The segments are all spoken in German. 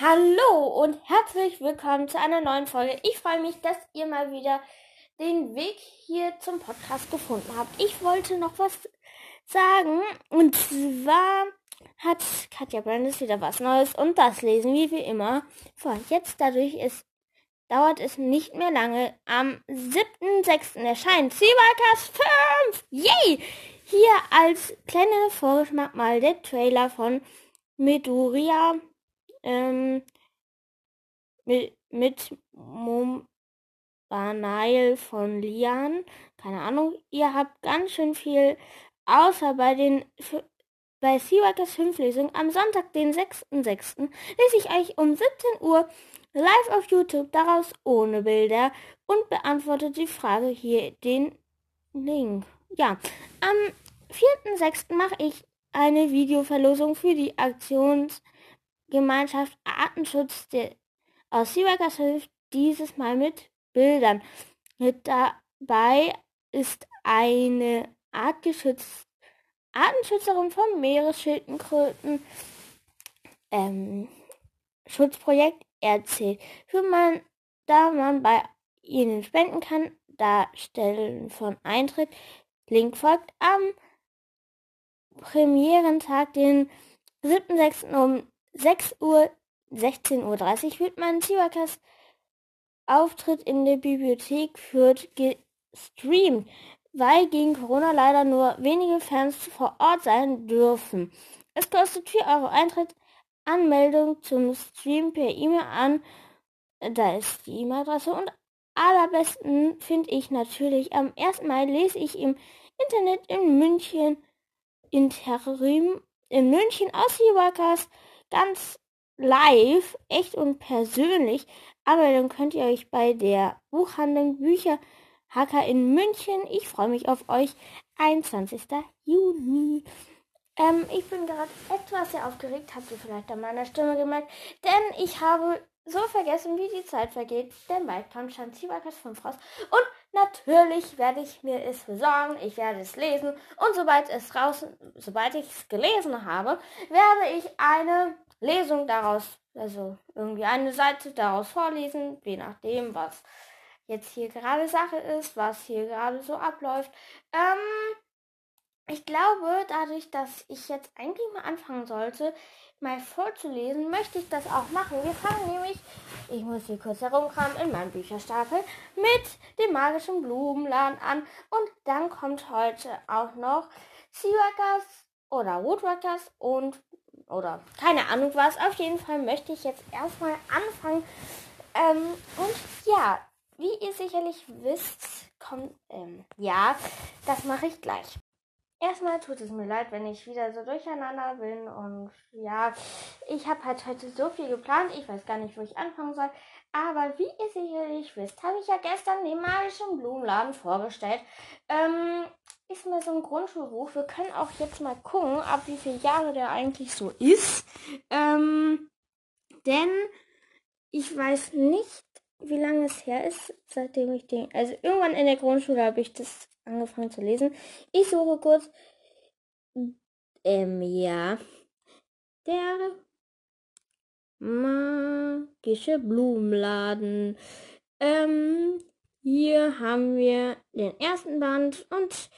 Hallo und herzlich willkommen zu einer neuen Folge. Ich freue mich, dass ihr mal wieder den Weg hier zum Podcast gefunden habt. Ich wollte noch was sagen und zwar hat Katja Brandes wieder was Neues und das lesen wir wie immer vor. Jetzt dadurch ist dauert es nicht mehr lange. Am 7.6. erscheint Seawalkers 5! Yay! Hier als kleiner Vorgeschmack mal der Trailer von Meduria ähm, mit, mit Mumbanile von Lian. Keine Ahnung. Ihr habt ganz schön viel, außer bei den bei Seawalkers 5 Lesung am Sonntag, den 6.6. lese ich euch um 17 Uhr live auf YouTube daraus ohne Bilder und beantworte die Frage hier den Link. Ja, am 4.6. mache ich eine Videoverlosung für die Aktionsgemeinschaft Artenschutz der, aus Seawalkers Hilfe, dieses Mal mit Bildern. Mit dabei ist eine artgeschützte Artenschützerin vom Meeresschildkröten ähm, Schutzprojekt erzählt. Für man, da man bei ihnen spenden kann, Darstellen von Eintritt. Link folgt am Premierentag, den 7.6. um 6 Uhr, 16.30 Uhr wird mein Ziwakas Auftritt in der Bibliothek Fürth gestreamt weil gegen Corona leider nur wenige Fans vor Ort sein dürfen. Es kostet 4 Euro Eintritt, Anmeldung zum Stream per E-Mail an. Da ist die E-Mail-Adresse und allerbesten finde ich natürlich am 1. Mai lese ich im Internet in München Interim in München aus Seawalkers ganz live, echt und persönlich. Aber dann könnt ihr euch bei der Buchhandlung Bücher Hacker in München. Ich freue mich auf euch. 21. Juni. Ähm, ich bin gerade etwas sehr aufgeregt, habt ihr vielleicht an meiner Stimme gemerkt, denn ich habe so vergessen, wie die Zeit vergeht, denn bald kommt schon Zibakas 5 raus. Und natürlich werde ich mir es besorgen, ich werde es lesen und sobald es raus, sobald ich es gelesen habe, werde ich eine Lesung daraus, also irgendwie eine Seite daraus vorlesen, je nachdem, was jetzt hier gerade Sache ist, was hier gerade so abläuft. Ähm, ich glaube, dadurch, dass ich jetzt eigentlich mal anfangen sollte, mal vorzulesen, möchte ich das auch machen. Wir fangen nämlich, ich muss hier kurz herumkramen, in meinem Bücherstapel mit dem magischen Blumenladen an. Und dann kommt heute auch noch Seaworkers oder Woodworkers und oder keine Ahnung was. Auf jeden Fall möchte ich jetzt erstmal anfangen. Ähm, und ja, wie ihr sicherlich wisst, kommt, ähm, ja, das mache ich gleich. Erstmal tut es mir leid, wenn ich wieder so durcheinander bin und ja, ich habe halt heute so viel geplant, ich weiß gar nicht, wo ich anfangen soll. Aber wie ihr sicherlich wisst, habe ich ja gestern den magischen Blumenladen vorgestellt. Ähm, ist mir so ein Grundschulbuch. Wir können auch jetzt mal gucken, ab wie viele Jahre der eigentlich so ist. Ähm, denn ich weiß nicht, wie lange es her ist, seitdem ich den. Also irgendwann in der Grundschule habe ich das angefangen zu lesen. Ich suche kurz. Ähm, ja. Der magische Blumenladen. Ähm, hier haben wir den ersten Band und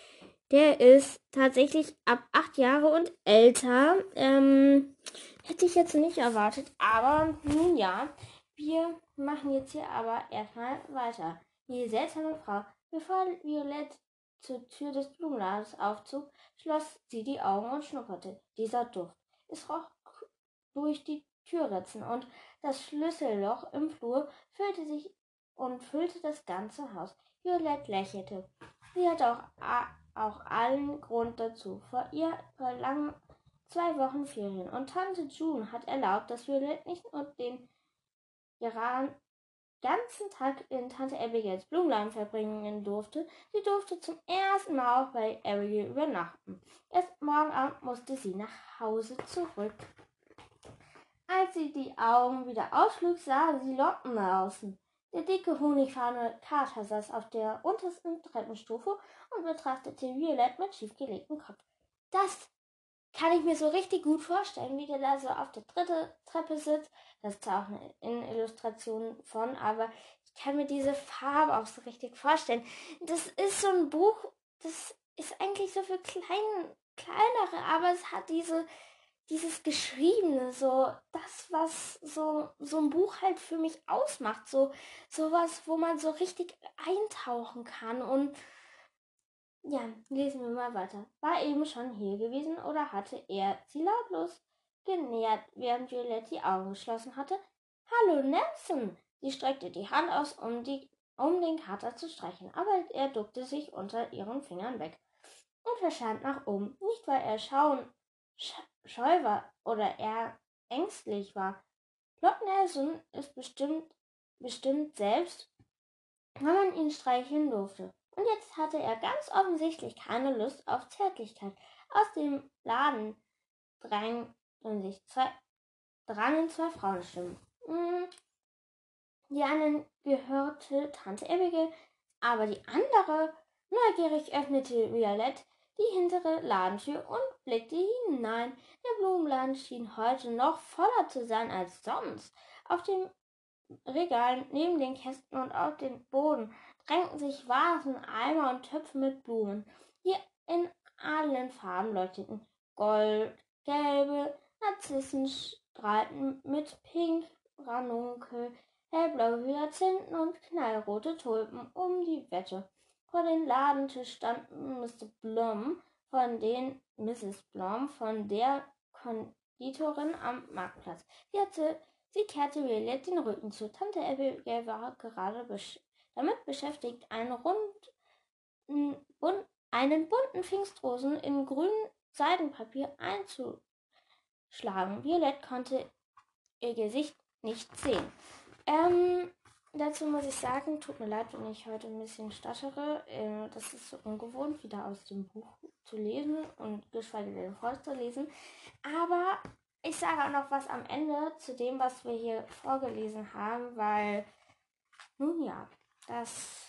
der ist tatsächlich ab acht Jahre und älter. Ähm, hätte ich jetzt nicht erwartet, aber nun ja. Wir machen jetzt hier aber erstmal weiter. Die seltsame Frau, bevor Violette zur Tür des Blumenladens aufzog, schloss sie die Augen und schnupperte. Dieser Duft. Es roch durch die Türritzen und das Schlüsselloch im Flur füllte sich und füllte das ganze Haus. Violette lächelte. Sie hatte auch, auch allen Grund dazu. Vor ihr verlangen zwei Wochen Ferien und Tante June hat erlaubt, dass Violette nicht nur den ihren ganzen Tag in Tante Abigails Blumenladen verbringen durfte. Sie durfte zum ersten Mal auch bei Abigail übernachten. Erst morgen Abend musste sie nach Hause zurück. Als sie die Augen wieder aufschlug, sah sie Lockenmausen. Der dicke, honigfarbene Kater saß auf der untersten Treppenstufe und betrachtete Violette mit schiefgelegtem Kopf. Das kann ich mir so richtig gut vorstellen, wie der da so auf der dritten Treppe sitzt. Das ist zwar auch eine Illustration von, aber ich kann mir diese Farbe auch so richtig vorstellen. Das ist so ein Buch, das ist eigentlich so für klein, kleinere, aber es hat diese, dieses Geschriebene, so das, was so, so ein Buch halt für mich ausmacht. So sowas, wo man so richtig eintauchen kann und ja, lesen wir mal weiter. War eben schon hier gewesen oder hatte er sie lautlos genähert, während Violette die Augen geschlossen hatte? Hallo, Nelson! Sie streckte die Hand aus, um, die, um den Kater zu streichen, aber er duckte sich unter ihren Fingern weg und verschwand nach oben. Nicht, weil er schauen, sch scheu war oder er ängstlich war. Lord Nelson ist bestimmt, bestimmt selbst, wenn man ihn streicheln durfte. Und jetzt hatte er ganz offensichtlich keine Lust auf Zärtlichkeit. Aus dem Laden drangen sich zwei, drangen zwei Frauenstimmen. Hm, die eine gehörte Tante Abigail, aber die andere neugierig öffnete Violette die hintere Ladentür und blickte hinein. Der Blumenladen schien heute noch voller zu sein als sonst. Auf den Regalen neben den Kästen und auf den Boden drängten sich Vasen, Eimer und Töpfe mit Blumen, die in allen Farben leuchteten. Gold, gelbe Narzissen strahlten mit Pink, Ranunkel, hellblaue Hyazinthen und knallrote Tulpen um die Wette. Vor dem Ladentisch stand Mr. Blom, von den Mrs. Blom, von der Konditorin am Marktplatz. Sie, hatte, sie kehrte Violette den Rücken zu. Tante Abigail war gerade besch damit beschäftigt, einen, rund, bun, einen bunten Pfingstrosen in grünem Seidenpapier einzuschlagen. Violette konnte ihr Gesicht nicht sehen. Ähm, dazu muss ich sagen, tut mir leid, wenn ich heute ein bisschen stottere. Ähm, das ist so ungewohnt, wieder aus dem Buch zu lesen und geschweige denn vorzulesen. Aber ich sage auch noch was am Ende zu dem, was wir hier vorgelesen haben, weil, nun ja, das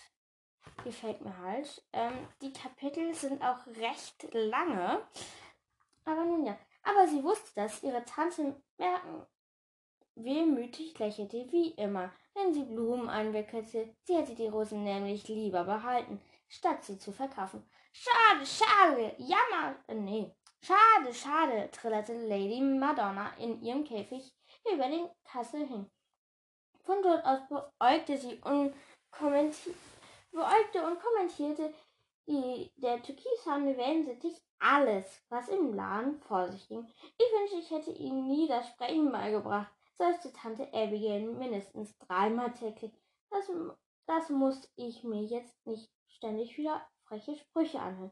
gefällt mir halt. Ähm, die Kapitel sind auch recht lange. Aber nun ja. Aber sie wusste, dass ihre Tante merken wehmütig lächelte, wie immer, wenn sie Blumen einwickelte. Sie hätte die Rosen nämlich lieber behalten, statt sie zu verkaufen. Schade, schade, jammer, äh, nee, schade, schade, trillerte Lady Madonna in ihrem Käfig über den Kassel hin. Von dort aus beäugte sie und beäugte und kommentierte die, der türkisfarbene Wellensittich alles, was im Laden vor sich ging. Ich wünschte, ich hätte ihnen nie das Sprechen beigebracht, seufzte Tante Abigail mindestens dreimal täglich. Das, das muss ich mir jetzt nicht ständig wieder freche Sprüche anhören.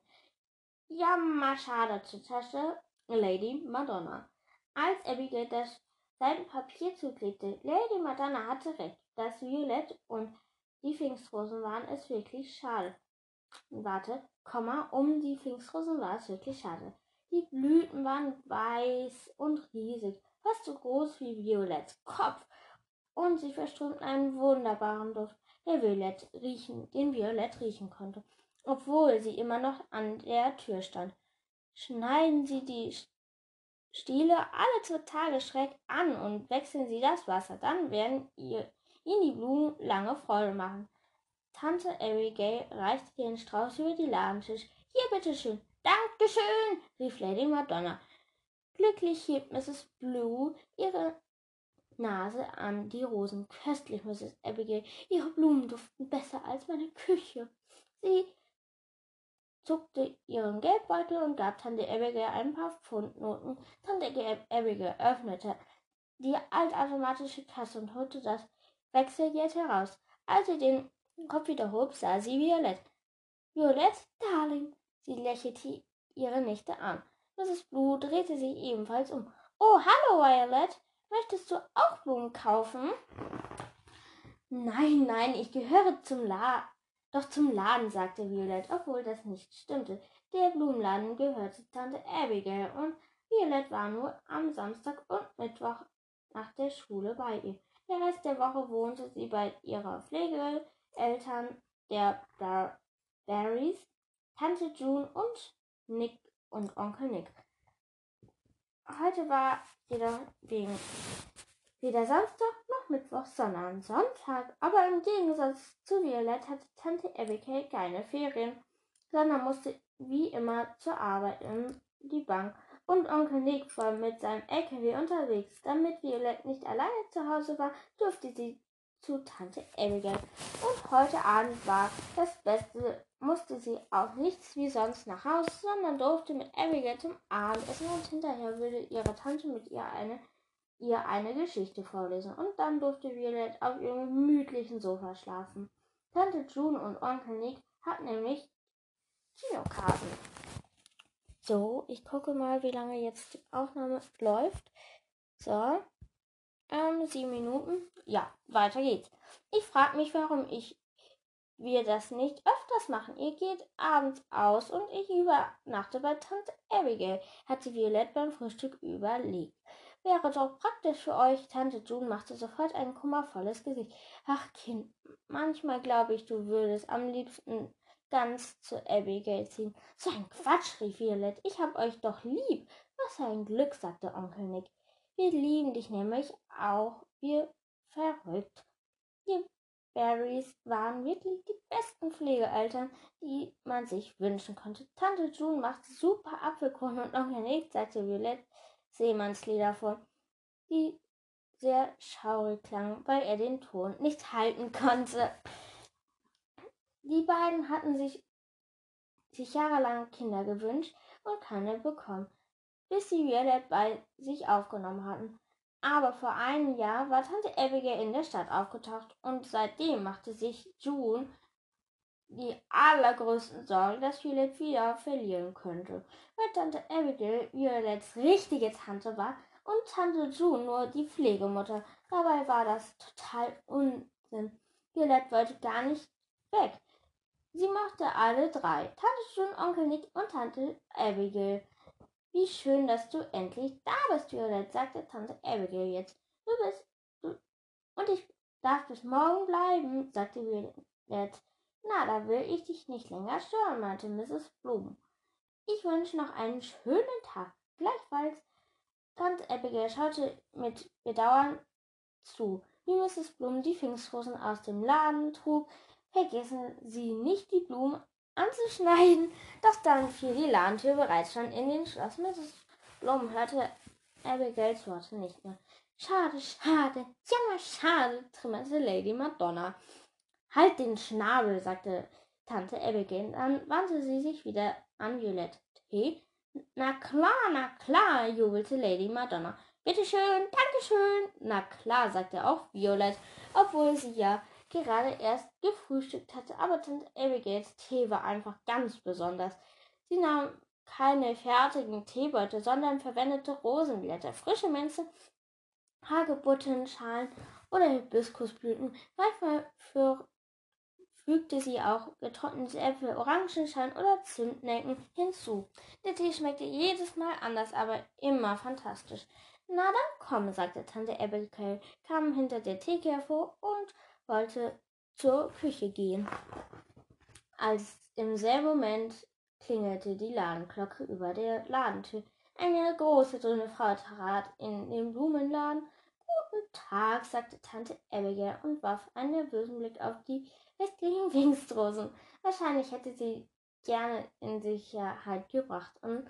Ja, mal schade, zitterte Lady Madonna. Als Abigail das Papier zuklebte, Lady Madonna hatte recht. Das Violett und die Pfingstrosen waren es wirklich schade. Warte, Komma, um die Pfingstrosen war es wirklich schade. Die Blüten waren weiß und riesig, fast so groß wie Violetts Kopf, und sie verströmten einen wunderbaren Duft, der Violett riechen, den Violett riechen konnte, obwohl sie immer noch an der Tür stand. Schneiden Sie die Stiele alle zwei Tage schräg an und wechseln Sie das Wasser, dann werden ihr ihnen die Blumen lange Freude machen. Tante Abigail reichte den Strauß über die Ladentisch. Hier, bitteschön. Dankeschön, rief Lady Madonna. Glücklich hielt Mrs. Blue ihre Nase an die Rosen. Köstlich, Mrs. Abigail. Ihre Blumen duften besser als meine Küche. Sie zuckte ihren Geldbeutel und gab Tante Abigail ein paar Pfundnoten. Tante Abigail öffnete die altautomatische Kasse und holte das Wechselgeld heraus. Als sie den Kopf wieder hob, sah sie Violett. Violett, Darling, sie lächelte ihre Nichte an. Mrs. Blue drehte sich ebenfalls um. Oh, hallo, Violet. Möchtest du auch Blumen kaufen? Nein, nein, ich gehöre zum La doch zum Laden, sagte Violet, obwohl das nicht stimmte. Der Blumenladen gehörte Tante Abigail und Violet war nur am Samstag und Mittwoch nach der Schule bei ihr. Der Rest der Woche wohnte sie bei ihrer Pflegeeltern, der Bar Barrys, Tante June und Nick und Onkel Nick. Heute war jedoch wegen weder Samstag noch Mittwoch, sondern Sonntag. Aber im Gegensatz zu Violett hatte Tante Abigail keine Ferien, sondern musste wie immer zur Arbeit in die Bank. Und Onkel Nick war mit seinem LKW unterwegs. Damit Violett nicht alleine zu Hause war, durfte sie zu Tante Abigail. Und heute Abend war das Beste, musste sie auch nichts wie sonst nach Hause, sondern durfte mit Abigail zum Abendessen und hinterher würde ihre Tante mit ihr eine, ihr eine Geschichte vorlesen. Und dann durfte Violet auf ihrem gemütlichen Sofa schlafen. Tante June und Onkel Nick hatten nämlich Kinokarten. So, ich gucke mal, wie lange jetzt die Aufnahme läuft. So, ähm, sieben Minuten. Ja, weiter geht's. Ich frage mich, warum ich wir das nicht öfters machen. Ihr geht abends aus und ich übernachte bei Tante Abigail, hatte Violette beim Frühstück überlegt. Wäre doch praktisch für euch. Tante June machte sofort ein kummervolles Gesicht. Ach, Kind, manchmal glaube ich, du würdest am liebsten ganz zu Abigail ziehen. So ein Quatsch, rief Violette. Ich hab euch doch lieb. Was ein Glück, sagte Onkel Nick. Wir lieben dich nämlich auch, wir verrückt. Die Barrys waren wirklich die besten Pflegeeltern, die man sich wünschen konnte. Tante June machte super Apfelkuchen und Onkel Nick zeigte Violette Seemannslieder vor, die sehr schaurig klangen, weil er den Ton nicht halten konnte. Die beiden hatten sich, sich jahrelang Kinder gewünscht und keine bekommen bis sie Violet bei sich aufgenommen hatten. Aber vor einem Jahr war Tante Abigail in der Stadt aufgetaucht und seitdem machte sich June die allergrößten Sorgen, dass Violet wieder verlieren könnte, weil Tante Abigail Violets richtige Tante war und Tante June nur die Pflegemutter. Dabei war das total Unsinn. Violet wollte gar nicht weg. Sie mochte alle drei, Tante June, Onkel Nick und Tante Abigail. Wie schön, dass du endlich da bist, Violette, sagte Tante Abigail jetzt. Du bist. Du, und ich darf bis morgen bleiben, sagte Violette. Na, da will ich dich nicht länger stören, meinte Mrs. Blum. Ich wünsche noch einen schönen Tag. Gleichfalls. Tante Abigail schaute mit Bedauern zu, wie Mrs. Blum die Pfingstrosen aus dem Laden trug. Vergessen Sie nicht die Blumen anzuschneiden, doch dann fiel die Ladentür bereits schon in den Schloss. Mrs. Blum hörte Abigails Worte nicht mehr. Schade, schade, jammer, schade, trümmerte Lady Madonna. Halt den Schnabel, sagte Tante Abigail. Dann wandte sie sich wieder an Violette. Tee? Na klar, na klar, jubelte Lady Madonna. Bitteschön, Dankeschön. Na klar, sagte auch Violette, obwohl sie ja gerade erst gefrühstückt hatte, aber Tante Abigails Tee war einfach ganz besonders. Sie nahm keine fertigen Teebeutel, sondern verwendete Rosenblätter, frische Minze, Hagebuttenschalen oder Hibiskusblüten. Manchmal für, fügte sie auch getrocknete Äpfel, Orangenschalen oder Zimtnecken hinzu. Der Tee schmeckte jedes Mal anders, aber immer fantastisch. Na dann komm, sagte Tante Abigail, kam hinter der Theke hervor und wollte zur Küche gehen. Als im selben Moment klingelte die Ladenglocke über der Ladentür. Eine große, dünne Frau trat in den Blumenladen. Guten Tag, sagte Tante Abigail und warf einen nervösen Blick auf die westlichen Pfingstrosen. Wahrscheinlich hätte sie gerne in Sicherheit gebracht, um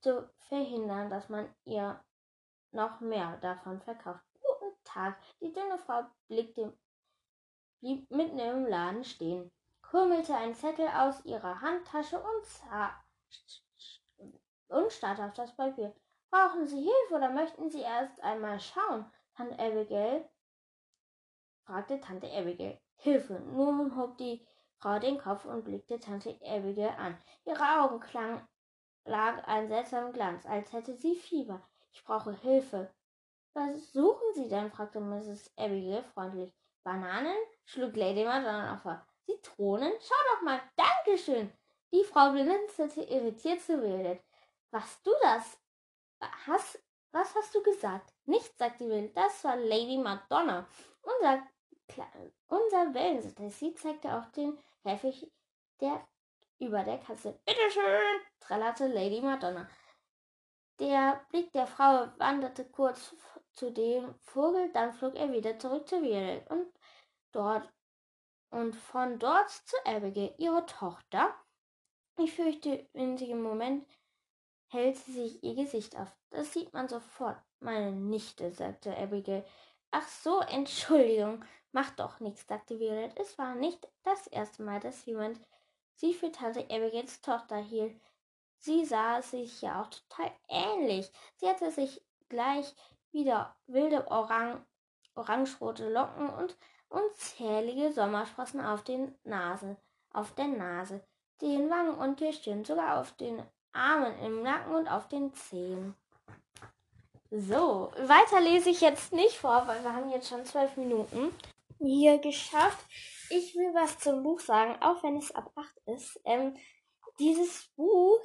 zu verhindern, dass man ihr noch mehr davon verkauft. Guten Tag. Die dünne Frau blickte blieb mitten im Laden stehen, krümelte einen Zettel aus ihrer Handtasche und, und starrte auf das Papier. Brauchen Sie Hilfe oder möchten Sie erst einmal schauen? Tante Abigail fragte Tante Abigail. Hilfe. Nun hob die Frau den Kopf und blickte Tante Abigail an. Ihre Augen klang, lag ein seltsamer Glanz, als hätte sie Fieber. Ich brauche Hilfe. Was suchen Sie denn? fragte Mrs. Abigail freundlich. Bananen? schlug Lady Madonna vor. Zitronen? Schau doch mal. Dankeschön. Die Frau blinzelte irritiert zu Wildet. Was du das? Hast, was hast du gesagt? Nichts, sagte Wildet. Das war Lady Madonna. Unser, unser Wellensitter. Sie zeigte auf den Käfig der über der Kasse. Bitteschön, trällerte Lady Madonna. Der Blick der Frau wanderte kurz zu dem Vogel, dann flog er wieder zurück zu Violet und dort und von dort zu Abigail, ihre Tochter. Ich fürchte, in diesem Moment hält sie sich ihr Gesicht auf. Das sieht man sofort. Meine Nichte, sagte Abigail. Ach so, Entschuldigung. Macht doch nichts, sagte Violet. Es war nicht das erste Mal, dass jemand sie für Tante Abigails Tochter hielt. Sie sah sich ja auch total ähnlich. Sie hatte sich gleich wieder wilde Orang orangerote Locken und unzählige Sommersprossen auf den Nase, auf der Nase, den Wangen und der Stirn, sogar auf den Armen, im Nacken und auf den Zehen. So, weiter lese ich jetzt nicht vor, weil wir haben jetzt schon zwölf Minuten hier geschafft. Ich will was zum Buch sagen, auch wenn es ab acht ist. Ähm, dieses Buch,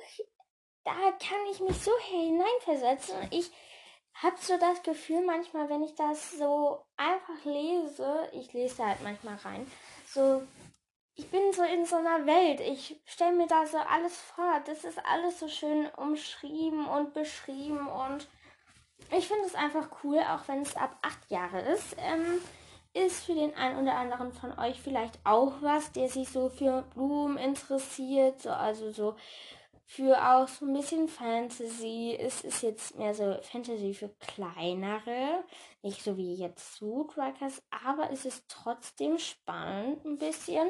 da kann ich mich so hineinversetzen. Ich habe so das Gefühl manchmal, wenn ich das so einfach lese, ich lese halt manchmal rein, so, ich bin so in so einer Welt. Ich stelle mir da so alles vor. Das ist alles so schön umschrieben und beschrieben und ich finde es einfach cool, auch wenn es ab acht Jahre ist. Ähm, ist für den einen oder anderen von euch vielleicht auch was, der sich so für Blumen interessiert, so, also so für auch so ein bisschen Fantasy. Es ist jetzt mehr so Fantasy für kleinere, nicht so wie jetzt Suitrakers, aber es ist trotzdem spannend ein bisschen.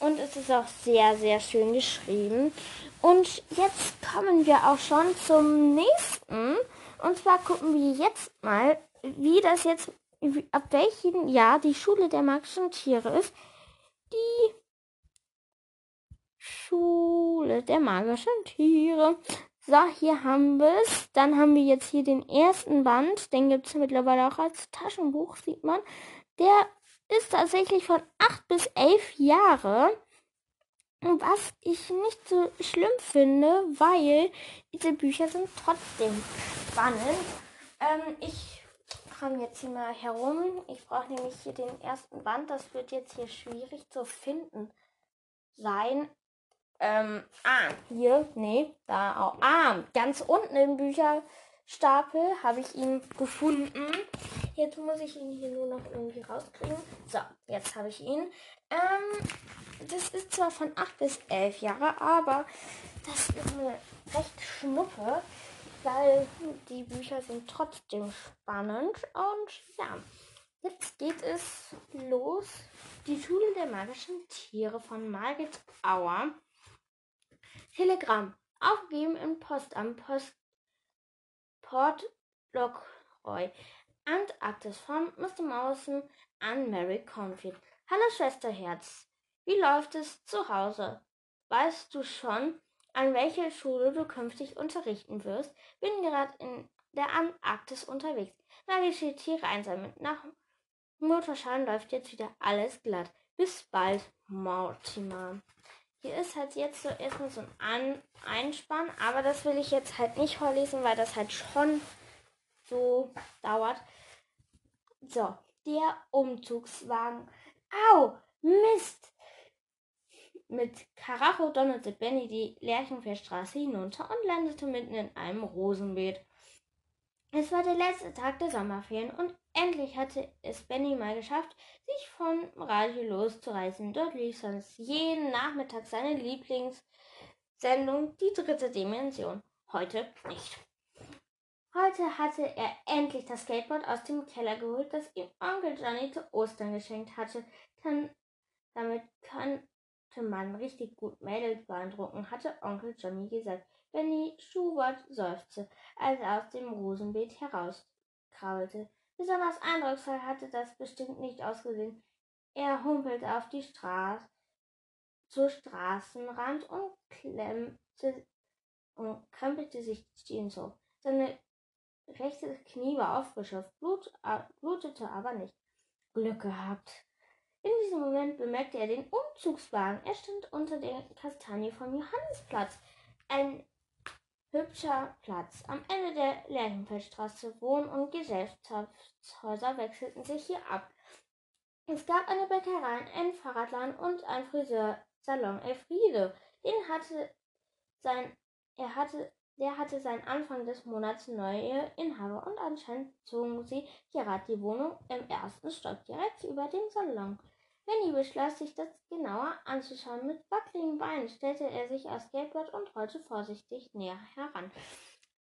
Und es ist auch sehr, sehr schön geschrieben. Und jetzt kommen wir auch schon zum nächsten. Und zwar gucken wir jetzt mal, wie das jetzt, ab welchem Jahr die Schule der magischen Tiere ist. Die Schule der magischen Tiere. So, hier haben wir es. Dann haben wir jetzt hier den ersten Band. Den gibt es mittlerweile auch als Taschenbuch, sieht man. Der ist tatsächlich von 8 bis 11 Jahre. Was ich nicht so schlimm finde, weil diese Bücher sind trotzdem spannend. Ähm, ich komme jetzt hier mal herum. Ich brauche nämlich hier den ersten Band. Das wird jetzt hier schwierig zu finden sein. Ähm, ah, hier, nee, da auch. Ah, ganz unten im Bücherstapel habe ich ihn gefunden. Jetzt muss ich ihn hier nur noch irgendwie rauskriegen. So, jetzt habe ich ihn. Ähm, das ist zwar von 8 bis 11 Jahre, aber das ist eine recht schnuppe, weil die Bücher sind trotzdem spannend. Und ja, jetzt geht es los. Die Schule der magischen Tiere von Margit Auer. Telegramm. Aufgegeben im Postamt Post Port Lockroy. Antarktis von Mr. Mawson an Mary Confield. Hallo Schwesterherz. Wie läuft es zu Hause? Weißt du schon, an welcher Schule du künftig unterrichten wirst? Bin gerade in der Antarktis unterwegs. Magische Tiere einsammeln. Nach Motorschaden läuft jetzt wieder alles glatt. Bis bald, Mortimer. Hier ist halt jetzt so erstmal so ein An Einspann, aber das will ich jetzt halt nicht vorlesen, weil das halt schon so dauert. So, der Umzugswagen. Au, Mist! Mit Karacho donnerte Benny die Lerchenfeldstraße hinunter und landete mitten in einem Rosenbeet. Es war der letzte Tag der Sommerferien und endlich hatte es Benny mal geschafft, sich von Radio loszureißen. Dort lief sonst jeden Nachmittag seine Lieblingssendung, die dritte Dimension. Heute nicht. Heute hatte er endlich das Skateboard aus dem Keller geholt, das ihm Onkel Johnny zu Ostern geschenkt hatte. Dann, damit könnte man richtig gut Mädels beeindrucken, hatte Onkel Johnny gesagt. Benny Schubert seufzte, als er aus dem Rosenbeet herauskrabbelte. Besonders eindrucksvoll hatte das bestimmt nicht ausgesehen. Er humpelte auf die Straße zur Straßenrand und klemmte und krempelte sich die Jeans hoch. Seine rechte Knie war aufgeschürft, Blut, blutete aber nicht. Glück gehabt. In diesem Moment bemerkte er den Umzugswagen. Er stand unter der Kastanie vom Johannisplatz. Ein hübscher Platz. Am Ende der Lerchenfeldstraße Wohn- und Gesellschaftshäuser wechselten sich hier ab. Es gab eine Bäckerei, einen Fahrradladen und einen Friseursalon. Elfriede, den hatte sein, er hatte Der hatte seit Anfang des Monats neue Inhaber und anscheinend zogen sie gerade die Wohnung im ersten Stock direkt über dem Salon. Benny beschloss, sich das genauer anzuschauen. Mit wackeligen Beinen stellte er sich aufs Skateboard und rollte vorsichtig näher heran.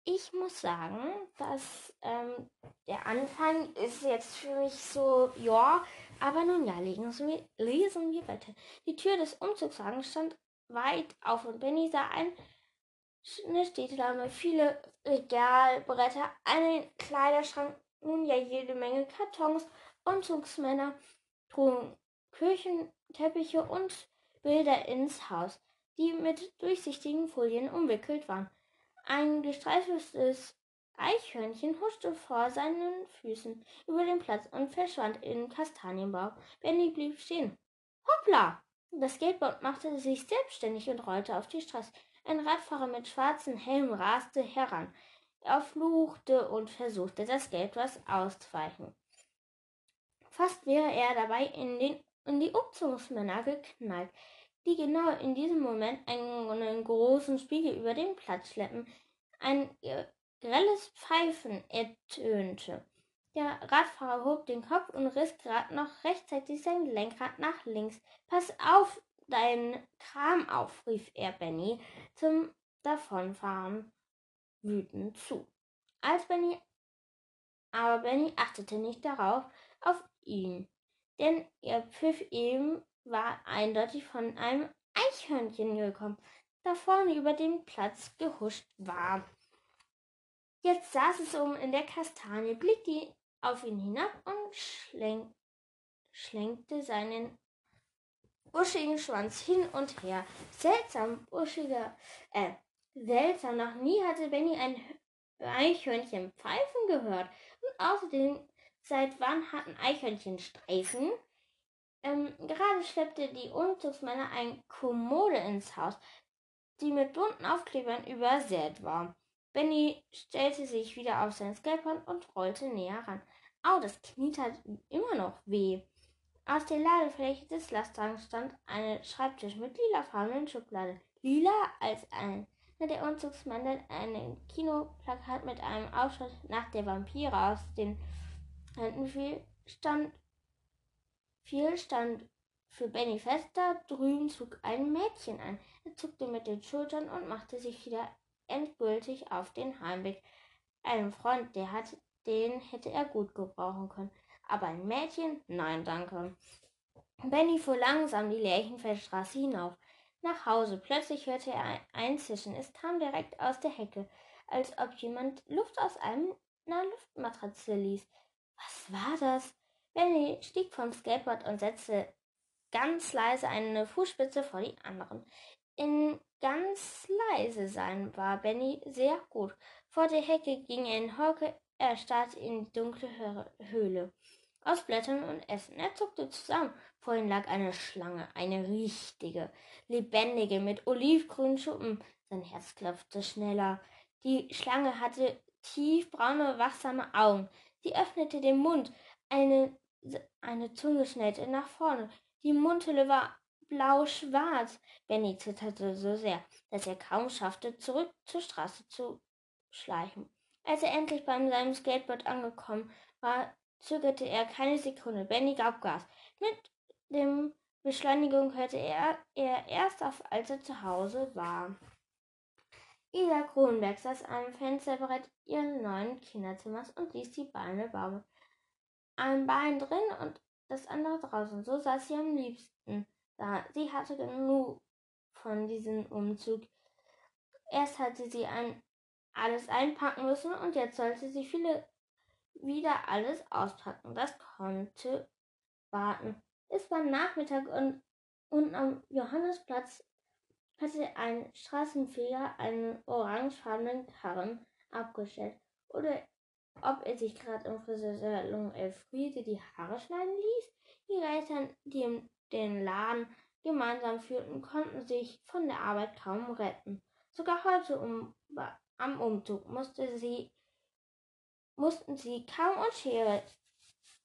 Ich muss sagen, dass ähm, der Anfang ist jetzt für mich so, ja, aber nun ja, lesen wir, lesen wir weiter. Die Tür des Umzugswagens stand weit auf und Benny sah ein eine Städtedame, viele Regalbretter, einen Kleiderschrank, nun ja jede Menge Kartons. Umzugsmänner trugen Küchenteppiche und Bilder ins Haus, die mit durchsichtigen Folien umwickelt waren. Ein gestreiftes Eichhörnchen huschte vor seinen Füßen über den Platz und verschwand in Kastanienbau. Benny blieb stehen. Hoppla! Das Skateboard machte sich selbstständig und rollte auf die Straße. Ein Radfahrer mit schwarzem Helm raste heran. Er fluchte und versuchte, das Skateboard auszuweichen. Fast wäre er dabei in, den, in die Umzugsmänner geknallt, die genau in diesem Moment einen, einen großen Spiegel über den Platz schleppen. Ein grelles Pfeifen ertönte. Der Radfahrer hob den Kopf und riss gerade noch rechtzeitig sein Lenkrad nach links. Pass auf, deinen Kram auf, rief er Benny zum Davonfahren wütend zu. Als Benny aber Benny achtete nicht darauf auf ihn, denn ihr Pfiff eben war eindeutig von einem Eichhörnchen gekommen, da vorne über den Platz gehuscht war. Jetzt saß es oben in der Kastanie, blickte auf ihn hinab und schlenk, schlenkte seinen buschigen Schwanz hin und her. Seltsam, buschiger, äh, seltsam, noch nie hatte Benny ein Eichhörnchen pfeifen gehört. Und außerdem, seit wann hatten Eichhörnchen Streifen? Ähm, gerade schleppte die Umzugsmänner eine Kommode ins Haus, die mit bunten Aufklebern übersät war. Benny stellte sich wieder auf sein Skateboard und rollte näher ran. Au, das Knie tat immer noch weh. Aus der Ladefläche des Lastwagens stand ein Schreibtisch mit lilafarbenen Schubladen. Lila als ein der Umzugsmänner ein Kinoplakat mit einem Aufschnitt nach der Vampire aus den Händen fiel, stand, viel stand für Benny fest, da drüben zog ein Mädchen ein. Er zuckte mit den Schultern und machte sich wieder endgültig auf den Heimweg. Einen Freund, der hat, den hätte er gut gebrauchen können. Aber ein Mädchen? Nein, danke. Benny fuhr langsam die Lärchenfeldstraße hinauf. Nach Hause. Plötzlich hörte er ein Zischen. Es kam direkt aus der Hecke, als ob jemand Luft aus einer Luftmatratze ließ. Was war das? Benny stieg vom Skateboard und setzte ganz leise eine Fußspitze vor die anderen. In ganz leise sein war Benny sehr gut. Vor der Hecke ging er in Hocke, er starrte in die dunkle Höhle aus Blättern und Essen. Er zuckte zusammen. Vor ihm lag eine Schlange, eine richtige, lebendige, mit olivgrünen Schuppen. Sein Herz klopfte schneller. Die Schlange hatte tiefbraune, wachsame Augen. Sie öffnete den Mund. Eine, eine Zunge schnellte nach vorne. Die Mundhülle war blau-schwarz. Benny zitterte so sehr, dass er kaum schaffte, zurück zur Straße zu schleichen. Als er endlich bei seinem Skateboard angekommen war, zögerte er keine Sekunde. Benny gab Gas. Mit dem Beschleunigung hörte er, er erst auf, als er zu Hause war. Ida Kronberg saß am Fensterbrett ihres neuen Kinderzimmers und ließ die Beine baumeln. Ein Bein drin und das andere draußen. So saß sie am liebsten da. Sie hatte genug von diesem Umzug. Erst hatte sie ein, alles einpacken müssen und jetzt sollte sie viele wieder alles auspacken. Das konnte warten. Es war Nachmittag und, und am Johannesplatz hatte ein Straßenfeger einen orangefarbenen Karren abgestellt. Oder ob er sich gerade im Friseursalon Elfriede die Haare schneiden ließ. Die Reiter, die den Laden gemeinsam führten, konnten sich von der Arbeit kaum retten. Sogar heute um, am Umzug musste sie mussten sie Kamm und Schere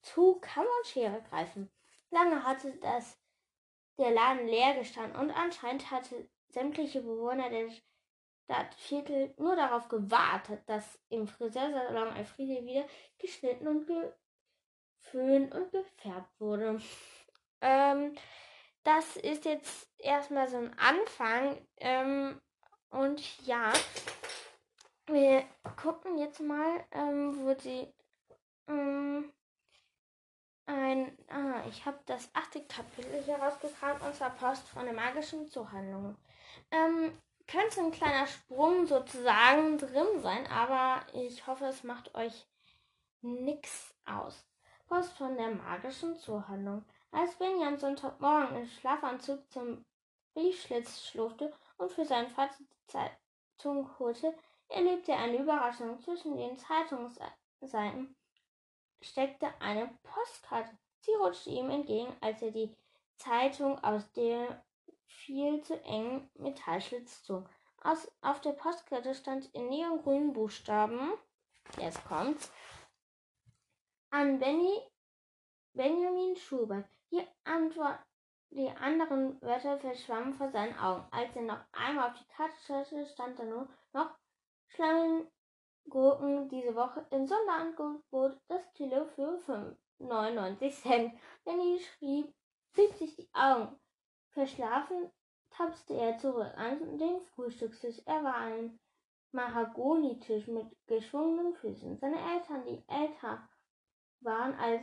zu Kamm und Schere greifen. Lange hatte das der Laden leer gestanden und anscheinend hatte sämtliche Bewohner der Da hat Viertel nur darauf gewartet, dass im Friseursalon Elfriede wieder geschnitten und geföhnt und gefärbt wurde. Ähm, das ist jetzt erstmal so ein Anfang. Ähm, und ja, wir gucken jetzt mal, ähm, wo die ähm, ein, ah, ich habe das achte Kapitel hier rausgekramt und zwar Post von der magischen Zuhandlung. Ähm, könnte ein kleiner Sprung sozusagen drin sein, aber ich hoffe, es macht euch nichts aus. Post von der magischen Zuhandlung. Als Benny am Sonntagmorgen im Schlafanzug zum Briefschlitz schlurfte und für seinen Vater die Zeitung holte, erlebte er eine Überraschung. Zwischen den Zeitungsseiten steckte eine Postkarte. Sie rutschte ihm entgegen, als er die Zeitung aus dem viel zu engen Metallschlitz zog. Aus, auf der Postkarte stand in neongrünen Buchstaben, jetzt kommt's, an Benny, Benjamin Schubert. Die, Antwort, die anderen Wörter verschwammen vor seinen Augen. Als er noch einmal auf die Karte schaute, stand da nur noch Schlangen diese Woche im Sonderangebot das Kilo für 99 Cent. Benny schrieb, rieb sich die Augen. Verschlafen tapste er zurück an den Frühstückstisch. Er war ein Mahagonitisch mit geschwungenen Füßen. Seine Eltern, die älter waren als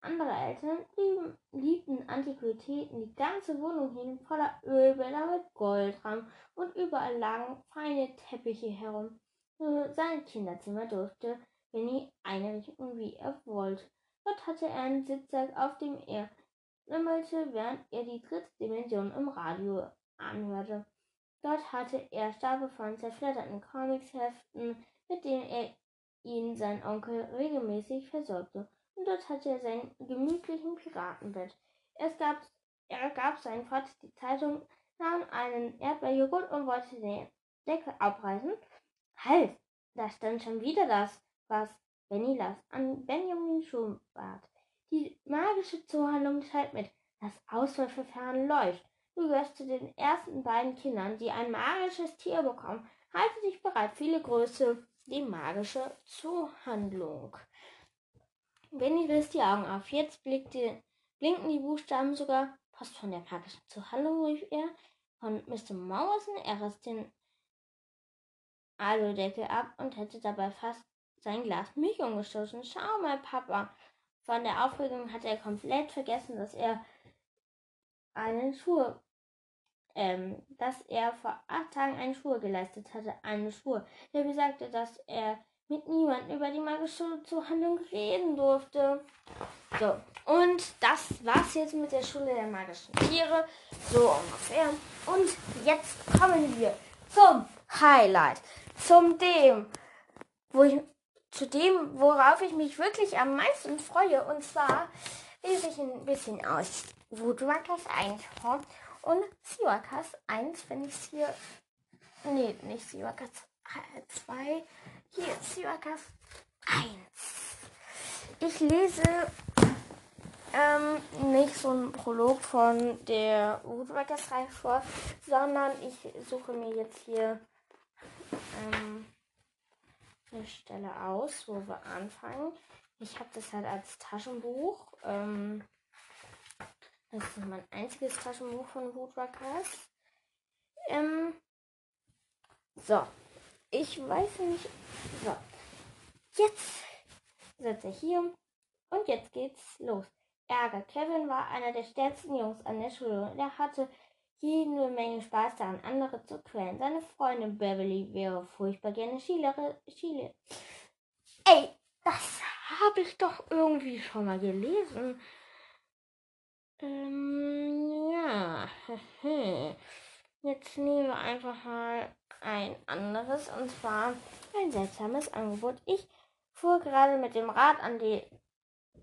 andere Eltern lieben, liebten Antiquitäten. Die ganze Wohnung hing voller Ölbilder mit Goldrahmen und überall lagen feine Teppiche herum. Für sein Kinderzimmer durfte Benny einrichten, wie er wollte. Dort hatte er einen Sitzsack, auf dem er wimmelte, während er die dritte Dimension im Radio anhörte. Dort hatte er Stapel von zerfledderten Comicsheften, mit denen er ihn sein Onkel regelmäßig versorgte und dort hatte er sein gemütlichen Piratenbett. Es gab, er gab seinem Vater die Zeitung, nahm einen Erdbeerjoghurt und wollte den Deckel abreißen. Halt, da stand schon wieder das, was Benny las an Benjamin Schubert. Die magische Zuhandlung teilt mit, das Auswahlverfahren läuft. Du gehörst zu den ersten beiden Kindern, die ein magisches Tier bekommen. Halte dich bereit. Viele Größe, die magische Zuhandlung. Benny riss die Augen auf. Jetzt blickte, blinken die Buchstaben sogar. Post von der magischen Zuhandlung, rief er. Von Mr. Morrison. Er riss den Aludeckel ab und hätte dabei fast sein Glas Milch umgestoßen. Schau mal, Papa. Von der Aufregung hatte er komplett vergessen, dass er einen Schuh, ähm, dass er vor acht Tagen einen Schuh geleistet hatte. Einen Schuh, der besagte, dass er mit niemandem über die magische Zuhandlung reden durfte. So, und das war's jetzt mit der Schule der magischen Tiere. So ungefähr. Und jetzt kommen wir zum Highlight. Zum dem, wo ich, zu dem, worauf ich mich wirklich am meisten freue. Und zwar lese ich ein bisschen aus Woodruckers 1 vor und Siwakas 1, wenn ich es hier. Nee, nicht Siwakas 2. Hier ist Syrakas 1. Ich lese ähm, nicht so ein Prolog von der Woodwalkers Reihe vor, sondern ich suche mir jetzt hier ähm, eine Stelle aus, wo wir anfangen. Ich habe das halt als Taschenbuch. Ähm, das ist mein einziges Taschenbuch von Woodwalkers. Ähm, so, ich weiß nicht. So. Jetzt sitze ich hier und jetzt geht's los. Ärger. Kevin war einer der stärksten Jungs an der Schule er hatte jede Menge Spaß daran, andere zu quälen. Seine Freundin Beverly wäre furchtbar gerne Skilehrer. Skile. Ey, das habe ich doch irgendwie schon mal gelesen. Ähm, ja. Jetzt nehmen wir einfach mal ein anderes und zwar ein seltsames Angebot. Ich fuhr gerade mit dem Rad an die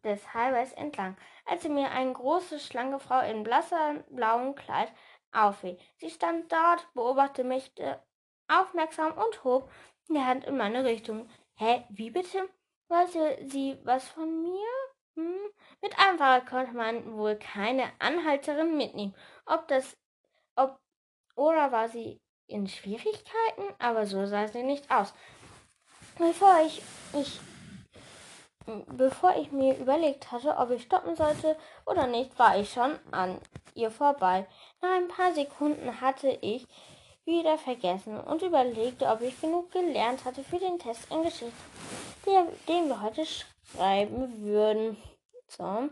des Highways entlang, als mir eine große, schlanke Frau in blasser blauem Kleid auffiel. Sie stand dort, beobachtete mich äh, aufmerksam und hob die Hand in meine Richtung. Hä, wie bitte? Wollte sie was von mir? Hm? Mit einem Fahrrad konnte man wohl keine Anhalterin mitnehmen. Ob das, ob, oder war sie in Schwierigkeiten, aber so sah sie nicht aus. Bevor ich mich Bevor ich mir überlegt hatte, ob ich stoppen sollte oder nicht, war ich schon an ihr vorbei. Nach ein paar Sekunden hatte ich wieder vergessen und überlegte, ob ich genug gelernt hatte für den Test in Geschichte, den wir heute schreiben würden. So.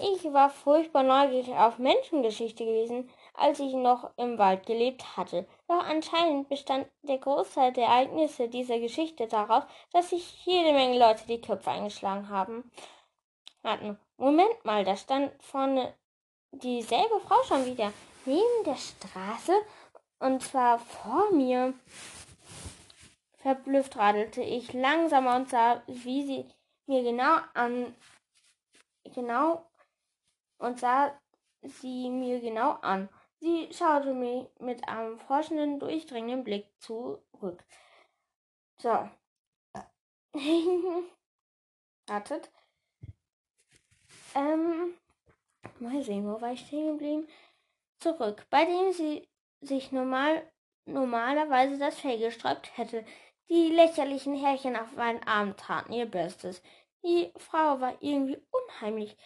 Ich war furchtbar neugierig auf Menschengeschichte gewesen, als ich noch im Wald gelebt hatte. Doch anscheinend bestand der Großteil der Ereignisse dieser Geschichte daraus, dass sich jede Menge Leute die Köpfe eingeschlagen haben hatten. Moment mal, da stand vorne dieselbe Frau schon wieder neben der Straße und zwar vor mir. Verblüfft radelte ich langsamer und sah, wie sie mir genau an genau und sah sie mir genau an. Sie schaute mich mit einem forschenden, durchdringenden Blick zurück. So. Wartet. Ähm, mal sehen, wo war ich stehen geblieben? Zurück, bei dem sie sich normal, normalerweise das Fell gesträubt hätte. Die lächerlichen Härchen auf meinen Arm taten ihr Bestes. Die Frau war irgendwie unheimlich.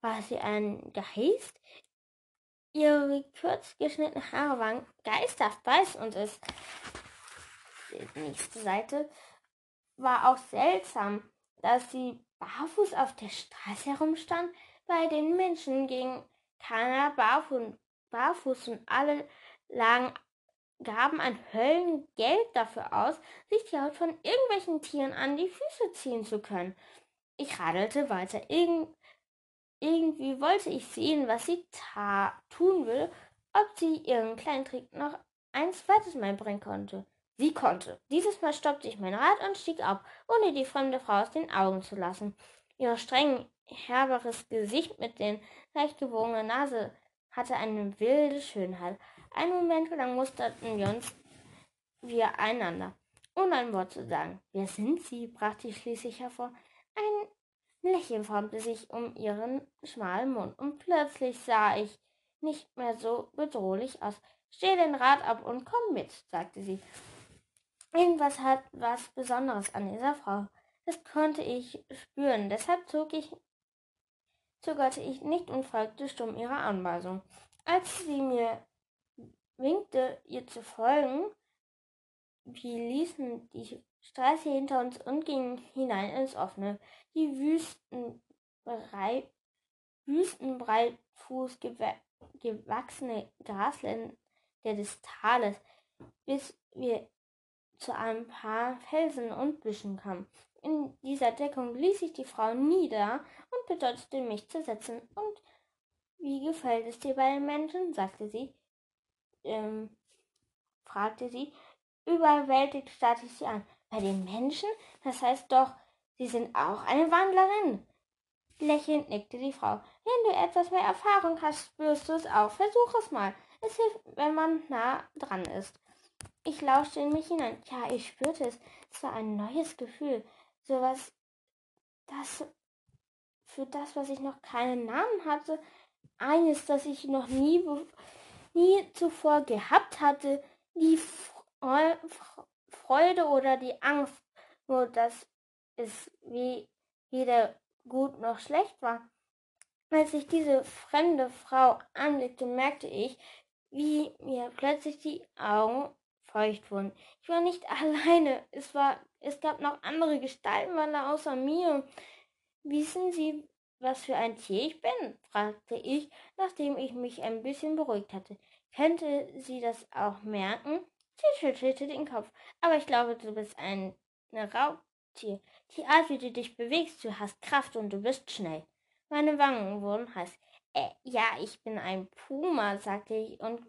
War sie ein Geist? Ihre kurz geschnittenen Haare waren geisterhaft weiß und es die nächste Seite war auch seltsam, dass sie barfuß auf der Straße herumstand. Bei den Menschen ging keiner barfuß, barfuß und alle lagen, gaben ein Höllengeld dafür aus, sich die Haut von irgendwelchen Tieren an die Füße ziehen zu können. Ich radelte weiter. Irgend, irgendwie wollte ich sehen, was sie tun will, ob sie ihren kleinen Trick noch ein zweites Mal bringen konnte. Sie konnte. Dieses Mal stoppte ich mein Rad und stieg ab, ohne die fremde Frau aus den Augen zu lassen. Ihr streng herberes Gesicht mit den leicht gebogenen Nase hatte eine wilde Schönheit. Einen Moment lang musterten wir uns wir einander, ohne ein Wort zu sagen. Wer sind Sie? brachte ich schließlich hervor. Ein Lächeln formte sich um ihren schmalen Mund, und plötzlich sah ich nicht mehr so bedrohlich aus. Steh den Rad ab und komm mit, sagte sie. Irgendwas hat was Besonderes an dieser Frau. Das konnte ich spüren. Deshalb zog ich, zögerte ich nicht und folgte stumm ihrer Anweisung. Als sie mir winkte, ihr zu folgen, wir ließen die Straße hinter uns und gingen hinein ins Offene. Die Wüstenbrei Wüstenbreitfuß gewachsene Grasländer des Tales, bis wir zu ein paar Felsen und Büschen kamen. In dieser Deckung ließ sich die Frau nieder und bedeutete mich zu setzen. Und wie gefällt es dir bei den Menschen? sagte sie. Ähm, fragte sie. Überwältigt starrte ich sie an. Bei den Menschen? Das heißt doch, Sie sind auch eine Wandlerin. Lächelnd nickte die Frau. Wenn du etwas mehr Erfahrung hast, spürst du es auch. Versuch es mal. Es hilft, wenn man nah dran ist. Ich lauschte in mich hinein. Ja, ich spürte es. Es war ein neues Gefühl. Sowas, das für das, was ich noch keinen Namen hatte. Eines, das ich noch nie, nie zuvor gehabt hatte. Die Freude oder die Angst. Nur, dass es wie weder gut noch schlecht war. Als ich diese fremde Frau anblickte, merkte ich, wie mir plötzlich die Augen feucht wurden. Ich war nicht alleine. Es war, es gab noch andere Gestaltenwander außer mir. Wissen Sie, was für ein Tier ich bin? fragte ich, nachdem ich mich ein bisschen beruhigt hatte. Könnte sie das auch merken? Sie schüttelte den Kopf. Aber ich glaube, du bist ein Raubtier. Die Art, wie du dich bewegst, du hast Kraft und du bist schnell. Meine Wangen wurden heiß. Äh, ja, ich bin ein Puma, sagte ich und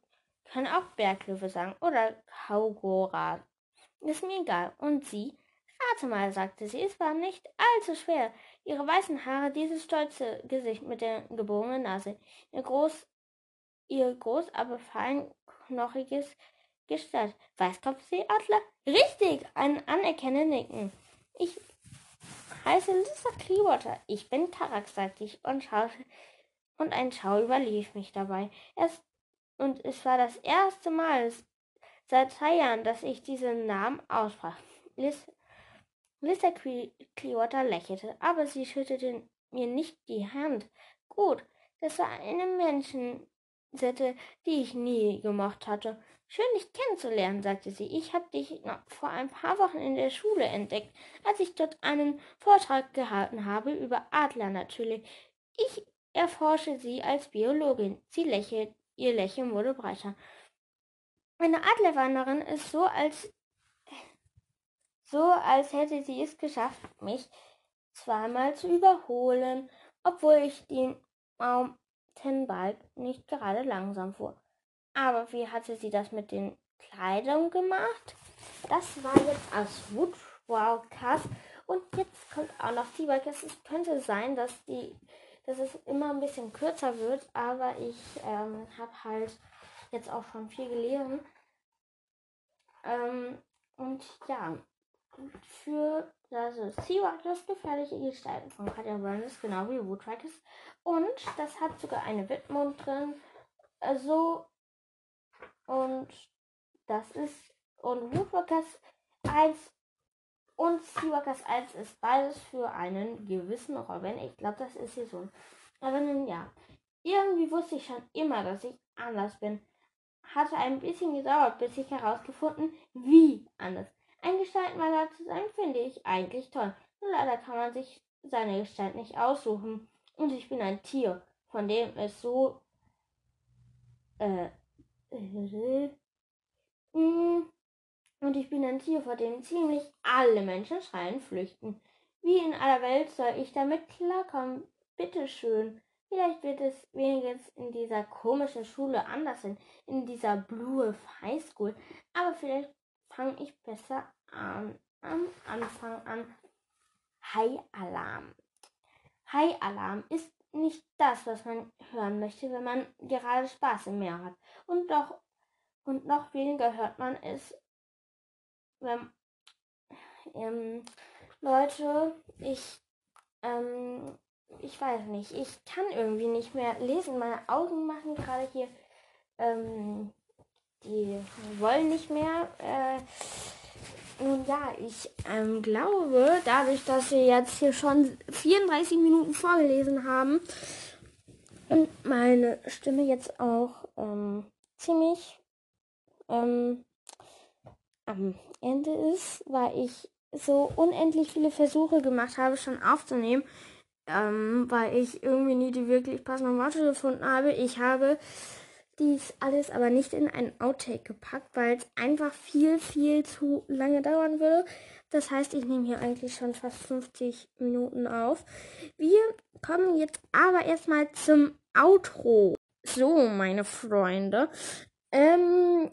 kann auch Berglöwe sagen oder Kaugora. Ist mir egal. Und sie? Rate mal, sagte sie, es war nicht allzu schwer. Ihre weißen Haare, dieses stolze Gesicht mit der gebogenen Nase, ihr groß, ihr groß, aber fein knochiges Gestalt. Weißkopfseeadler? Richtig, ein anerkennendes Nicken. Ich heiße Lisa Clearwater. Ich bin Tarak, sagte ich und schaute, und ein Schau überlief mich dabei. Erst, und es war das erste Mal seit zwei Jahren, dass ich diesen Namen aussprach. Liz, Mr. Clearwater lächelte, aber sie schüttelte mir nicht die Hand. Gut, das war eine Menschensitte, die ich nie gemocht hatte. Schön, dich kennenzulernen, sagte sie. Ich habe dich noch vor ein paar Wochen in der Schule entdeckt, als ich dort einen Vortrag gehalten habe über Adler natürlich. Ich erforsche sie als Biologin. Sie lächelt, ihr Lächeln wurde breiter. Eine Adlerwanderin ist so, als so, als hätte sie es geschafft, mich zweimal zu überholen, obwohl ich den Mountainbike nicht gerade langsam fuhr. Aber wie hatte sie das mit den Kleidung gemacht? Das war jetzt aus Woodwalkers. Und jetzt kommt auch noch Seabikers. Es könnte sein, dass die, dass es immer ein bisschen kürzer wird, aber ich ähm, habe halt jetzt auch schon viel gelesen. Ähm, und ja, für also Seawalkers gefährliche Gestalten von Katja Burns, genau wie Woodwalkers. Und das hat sogar eine Widmung drin. Also und das ist, und Woodwalkers 1 und Seawalkers 1 ist beides für einen gewissen Robin. Ich glaube, das ist hier so. Aber nun ja. Irgendwie wusste ich schon immer, dass ich anders bin. Hatte ein bisschen gedauert, bis ich herausgefunden, wie anders. Ein Gestaltmaler zu sein, finde ich eigentlich toll. Nur leider kann man sich seine Gestalt nicht aussuchen. Und ich bin ein Tier, von dem es so äh, und ich bin ein Tier, vor dem ziemlich alle Menschen schreien, flüchten. Wie in aller Welt soll ich damit klarkommen? Bitteschön. Vielleicht wird es wenigstens in dieser komischen Schule anders sein, in dieser Blue High School. Aber vielleicht fange ich besser an, am Anfang an. High Alarm. High Alarm ist nicht das, was man hören möchte, wenn man gerade Spaß im Meer hat. Und doch und noch weniger hört man es, wenn ähm, Leute, ich ähm, ich weiß nicht, ich kann irgendwie nicht mehr lesen. Meine Augen machen gerade hier, ähm, die wollen nicht mehr. Äh, nun ja, ich ähm, glaube, dadurch, dass wir jetzt hier schon 34 Minuten vorgelesen haben und meine Stimme jetzt auch ähm, ziemlich ähm, am Ende ist, weil ich so unendlich viele Versuche gemacht habe, schon aufzunehmen, ähm, weil ich irgendwie nie die wirklich passenden Worte gefunden habe. Ich habe dies alles aber nicht in einen Outtake gepackt, weil es einfach viel, viel zu lange dauern würde. Das heißt, ich nehme hier eigentlich schon fast 50 Minuten auf. Wir kommen jetzt aber erstmal zum Outro. So, meine Freunde. Ähm,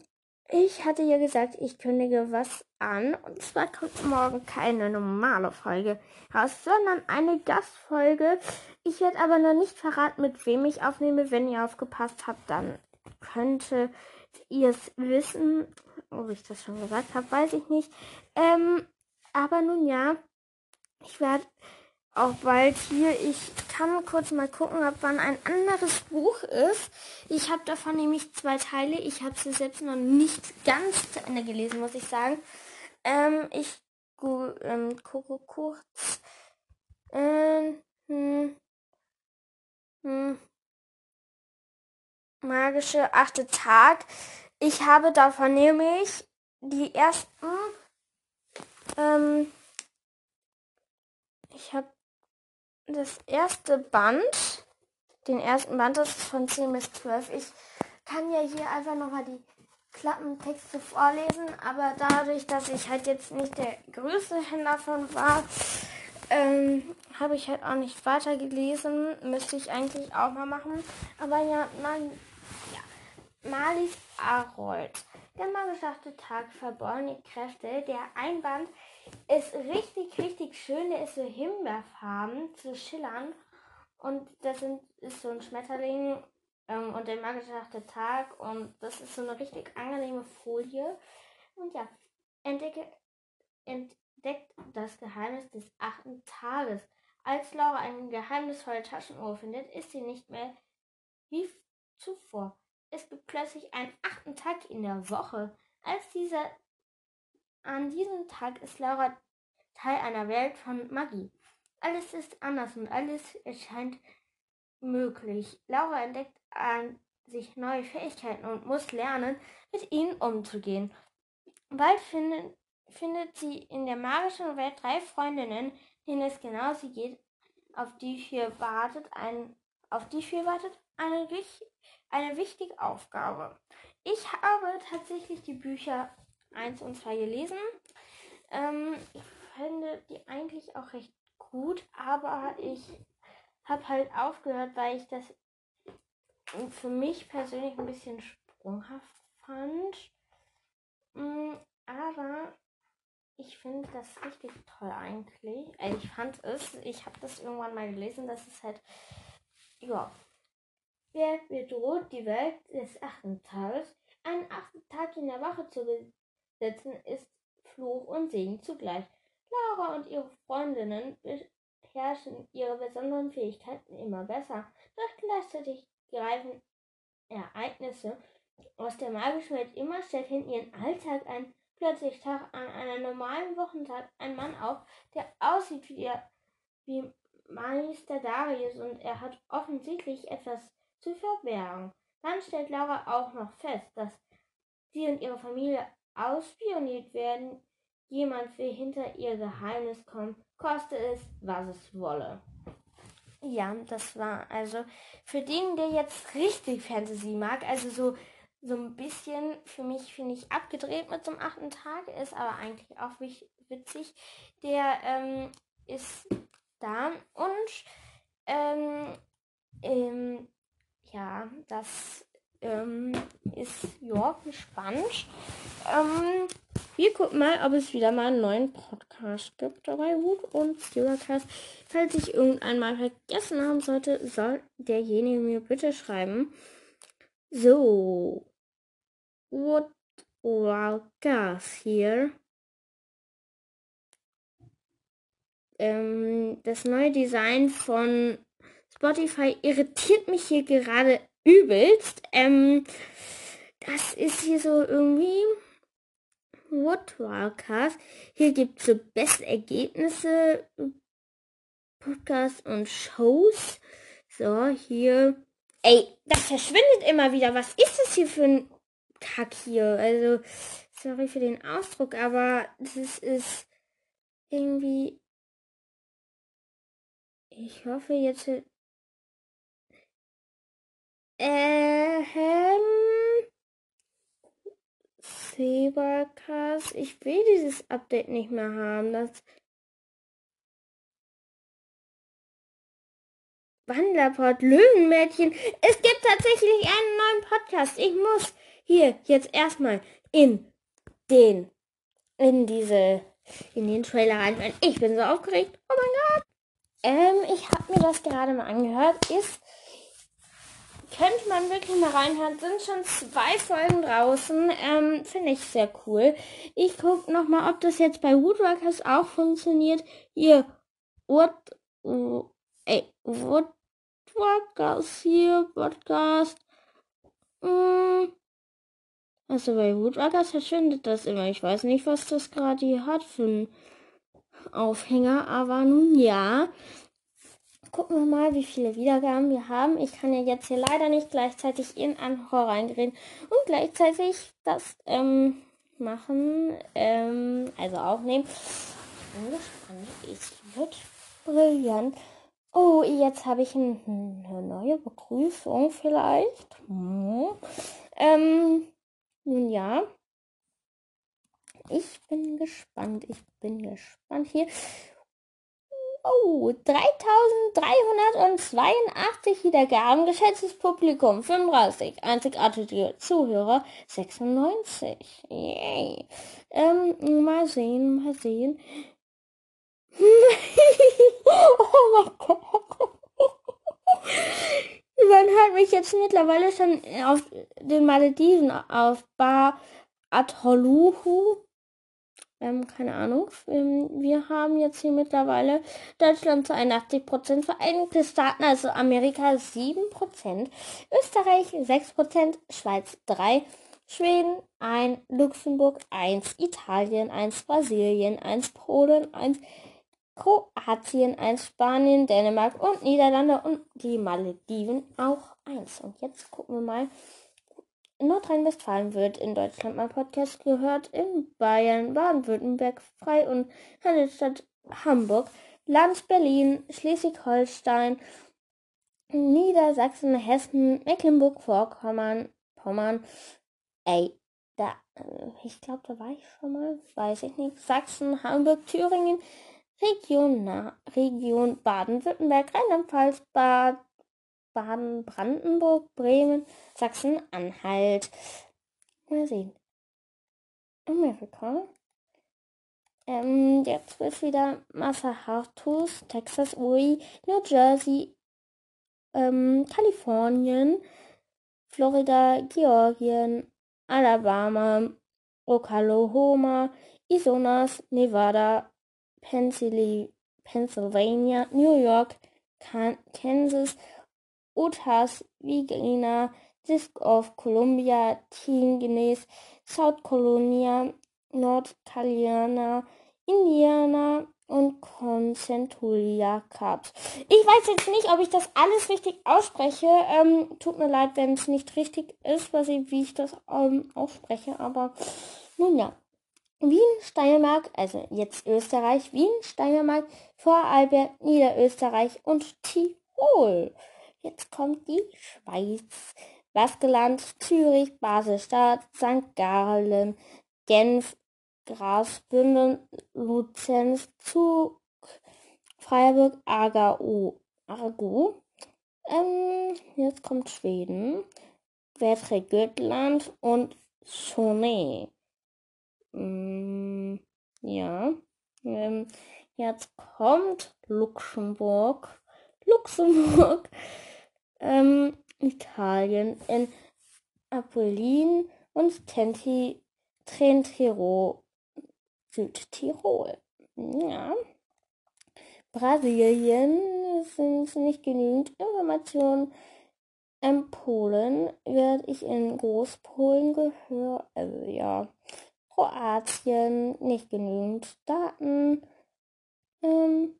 ich hatte ja gesagt, ich kündige was an. Und zwar kommt morgen keine normale Folge raus, sondern eine Gastfolge. Ich werde aber noch nicht verraten, mit wem ich aufnehme. Wenn ihr aufgepasst habt, dann könnte ihr es wissen. Ob ich das schon gesagt habe, weiß ich nicht. Ähm, aber nun ja, ich werde auch bald hier. Ich kann kurz mal gucken, ob wann ein anderes Buch ist. Ich habe davon nämlich zwei Teile. Ich habe sie selbst noch nicht ganz zu Ende gelesen, muss ich sagen. Ähm, ich ähm, gucke kurz. Ähm, hm, hm, magische achte Tag. Ich habe davon nämlich die ersten. Ähm, ich habe das erste Band. Den ersten Band, das ist von 10 bis 12. Ich kann ja hier einfach nochmal die Klappentexte vorlesen, aber dadurch, dass ich halt jetzt nicht der größte Händler von war, ähm, habe ich halt auch nicht weiter gelesen. Müsste ich eigentlich auch mal machen. Aber ja, nein. Marlies Arold. Der mal geschaffte Tag, verborgene Kräfte. Der Einband ist richtig, richtig schön. Der ist so himbeerfarben, zu schillern. Und das sind, ist so ein Schmetterling ähm, und der magische Tag. Und das ist so eine richtig angenehme Folie. Und ja, entdecke, entdeckt das Geheimnis des achten Tages. Als Laura eine geheimnisvolle Taschenuhr findet, ist sie nicht mehr wie zuvor. Es gibt plötzlich einen achten Tag in der Woche. Als dieser, an diesem Tag ist Laura Teil einer Welt von Magie. Alles ist anders und alles erscheint möglich. Laura entdeckt an sich neue Fähigkeiten und muss lernen, mit ihnen umzugehen. Bald findet, findet sie in der magischen Welt drei Freundinnen, denen es genauso geht, auf die hier wartet ein, auf die hier wartet eine, eine wichtige Aufgabe. Ich habe tatsächlich die Bücher 1 und 2 gelesen. Ähm, ich finde die eigentlich auch recht gut, aber ich habe halt aufgehört, weil ich das für mich persönlich ein bisschen sprunghaft fand. Mm, aber ich finde das richtig toll eigentlich. Also ich fand es, ich habe das irgendwann mal gelesen, dass es halt, ja, wer bedroht die Welt des achten Tages? Einen achten Tag in der Wache zu setzen, ist Fluch und Segen zugleich. Laura und ihre Freundinnen beherrschen ihre besonderen Fähigkeiten immer besser. Doch gleichzeitig greifen Ereignisse aus der magischen Welt immer stärker in ihren Alltag ein. Plötzlich taucht an einem normalen Wochentag ein Mann auf, der aussieht wie, wie Meister Darius und er hat offensichtlich etwas zu verbergen. Dann stellt Laura auch noch fest, dass sie und ihre Familie ausspioniert werden. Jemand will hinter ihr Geheimnis kommen, koste es, was es wolle. Ja, das war also für den, der jetzt richtig Fantasy mag, also so so ein bisschen für mich, finde ich, abgedreht mit einem achten Tag, ist aber eigentlich auch witzig. Der ähm, ist da und ähm, ähm, ja, das ähm, ist ja gespannt. Ähm, wir gucken mal, ob es wieder mal einen neuen Podcast gibt dabei Wood und Steelcast. Falls ich irgendwann mal vergessen haben sollte, soll derjenige mir bitte schreiben. So. What Gas hier? Ähm, das neue Design von Spotify irritiert mich hier gerade übelst. Ähm, das ist hier so irgendwie What Wildcast. Hier gibt es so beste Ergebnisse, Podcasts und Shows. So, hier. Ey, das verschwindet immer wieder. Was ist das hier für ein Kack hier? Also, sorry für den Ausdruck, aber das ist irgendwie. Ich hoffe jetzt ähm. Zebercast. Ich will dieses Update nicht mehr haben. Das. Wanderport, Löwenmädchen. Es gibt tatsächlich einen neuen Podcast. Ich muss hier jetzt erstmal in den, in diese, in den Trailer rein. Ich bin so aufgeregt. Oh mein Gott. Ähm, ich habe mir das gerade mal angehört. Ist könnte man wirklich mal reinhören. Sind schon zwei Folgen draußen. Ähm, Finde ich sehr cool. Ich gucke nochmal, ob das jetzt bei Woodworkers auch funktioniert. Hier, Wood, uh, ey, Woodworkers hier, Podcast. Mm. Also bei Woodworkers verschwindet das immer. Ich weiß nicht, was das gerade hier hat für einen Aufhänger, aber nun ja gucken wir mal, wie viele Wiedergaben wir haben. Ich kann ja jetzt hier leider nicht gleichzeitig in Anhör reingehen und gleichzeitig das ähm, machen, ähm, also aufnehmen. Es wird brillant. Oh, jetzt habe ich ein, eine neue Begrüßung vielleicht. Hm. Ähm, nun ja. Ich bin gespannt. Ich bin gespannt hier. Oh, 3382 Wiedergaben, geschätztes Publikum 35, einzigartige Zuhörer 96. Yay. Ähm, mal sehen, mal sehen. oh mein Gott. Man hört mich jetzt mittlerweile schon auf den Malediven auf Bar Atoluhu ähm, keine Ahnung. Ähm, wir haben jetzt hier mittlerweile Deutschland zu 81 Prozent, Vereinigte Staaten, also Amerika 7 Prozent, Österreich 6 Prozent, Schweiz 3% Schweden 1, Luxemburg 1, Italien 1, Brasilien 1, Polen 1, Kroatien 1, Spanien, Dänemark und Niederlande und die Malediven auch 1. Und jetzt gucken wir mal. Nordrhein-Westfalen wird in Deutschland mein Podcast gehört, in Bayern, Baden-Württemberg, Frei- und Handelsstadt Hamburg, Land Berlin, Schleswig-Holstein, Niedersachsen, Hessen, Mecklenburg-Vorpommern, Pommern, ey, da, äh, ich glaube, da war ich schon mal, weiß ich nicht, Sachsen, Hamburg, Thüringen, Region, Region Baden-Württemberg, Rheinland-Pfalz, Bad, Baden-Brandenburg, Bremen, Sachsen-Anhalt. Mal sehen. Amerika. Ähm, jetzt wird wieder Massachusetts, Texas, Uri, New Jersey, ähm, Kalifornien, Florida, Georgien, Alabama, Oklahoma, Arizona, Nevada, Pennsylvania, New York, Kansas, Utah, Virginia, District of Columbia, Tennessee, South Carolina, North Carolina, Indiana und Concentulia Cups. Ich weiß jetzt nicht, ob ich das alles richtig ausspreche. Ähm, tut mir leid, wenn es nicht richtig ist, was ich, wie ich das ähm, ausspreche. Aber nun ja. Wien, Steiermark, also jetzt Österreich, Wien, Steiermark, Vorarlberg, Niederösterreich und Tirol. Jetzt kommt die Schweiz. Baskeland, Zürich, Baselstadt, St. Gallen, Genf, Grasbünden, Luzenz, Zug, Freiburg, Aargau. Argo. Ähm, jetzt kommt Schweden, Wätre Göttland und Schone. Mm, ja. Ähm, jetzt kommt Luxemburg. Luxemburg. Ähm, Italien in Apollin und Tenti, Trentiro, Südtirol. Ja. Brasilien sind nicht genügend Informationen. In Polen werde ich in Großpolen gehören. Also ja. Kroatien, nicht genügend Daten. Ähm,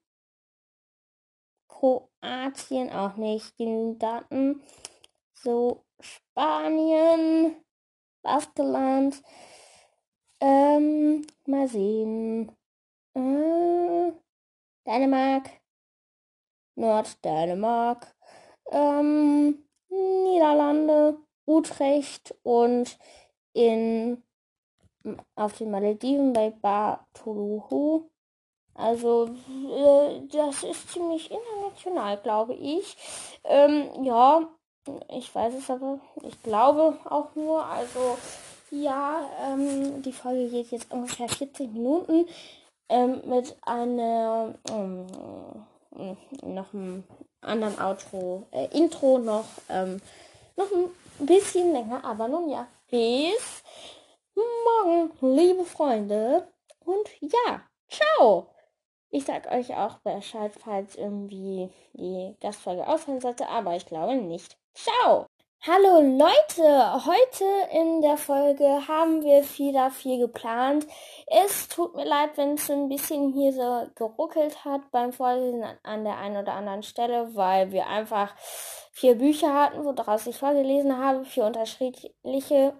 Kroatien auch nicht genügend Daten. So, Spanien, Baskeland. Ähm, mal sehen. Äh, Dänemark. Norddänemark. Ähm, Niederlande, Utrecht und in auf den Malediven bei Bartoluhu. Also äh, das ist ziemlich international, glaube ich. Ähm, ja, ich weiß es aber, ich glaube auch nur. Also ja, ähm, die Folge geht jetzt ungefähr 40 Minuten ähm, mit einer ähm, noch einem anderen Outro, äh, Intro noch, ähm, noch ein bisschen länger, aber nun ja, bis morgen, liebe Freunde. Und ja, ciao. Ich sag euch auch Bescheid, falls irgendwie die Gastfolge ausfallen sollte, aber ich glaube nicht. Ciao! Hallo Leute, heute in der Folge haben wir wieder viel geplant. Es tut mir leid, wenn es ein bisschen hier so geruckelt hat beim Vorlesen an der einen oder anderen Stelle, weil wir einfach vier Bücher hatten, woraus ich vorgelesen habe, vier unterschiedliche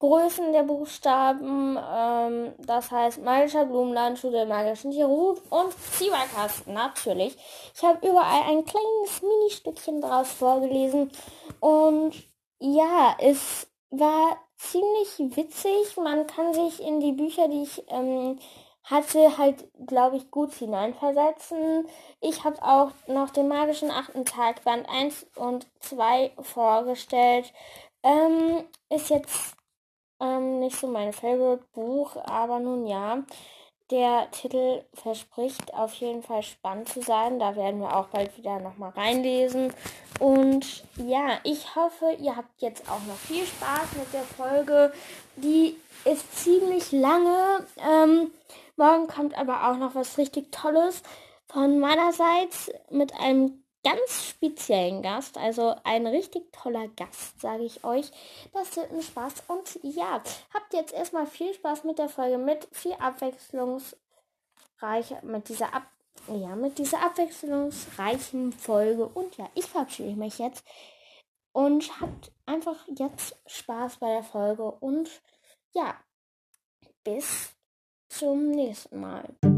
Größen der Buchstaben, ähm, das heißt Magischer Blumenland, Schule der magischen Tirut und Zieberkast, natürlich. Ich habe überall ein kleines Mini-Stückchen draus vorgelesen und ja, es war ziemlich witzig. Man kann sich in die Bücher, die ich ähm, hatte, halt, glaube ich, gut hineinversetzen. Ich habe auch noch den magischen achten Tag Band 1 und 2 vorgestellt. Ähm, ist jetzt ähm, nicht so mein Favorite-Buch, aber nun ja. Der Titel verspricht auf jeden Fall spannend zu sein. Da werden wir auch bald wieder nochmal reinlesen. Und ja, ich hoffe, ihr habt jetzt auch noch viel Spaß mit der Folge. Die ist ziemlich lange. Ähm, morgen kommt aber auch noch was richtig Tolles von meinerseits mit einem ganz speziellen Gast, also ein richtig toller Gast, sage ich euch. Das wird ein Spaß und ja, habt jetzt erstmal viel Spaß mit der Folge, mit viel abwechslungsreich, mit dieser Ab ja, mit dieser abwechslungsreichen Folge und ja, ich verabschiede mich jetzt und habt einfach jetzt Spaß bei der Folge und ja, bis zum nächsten Mal.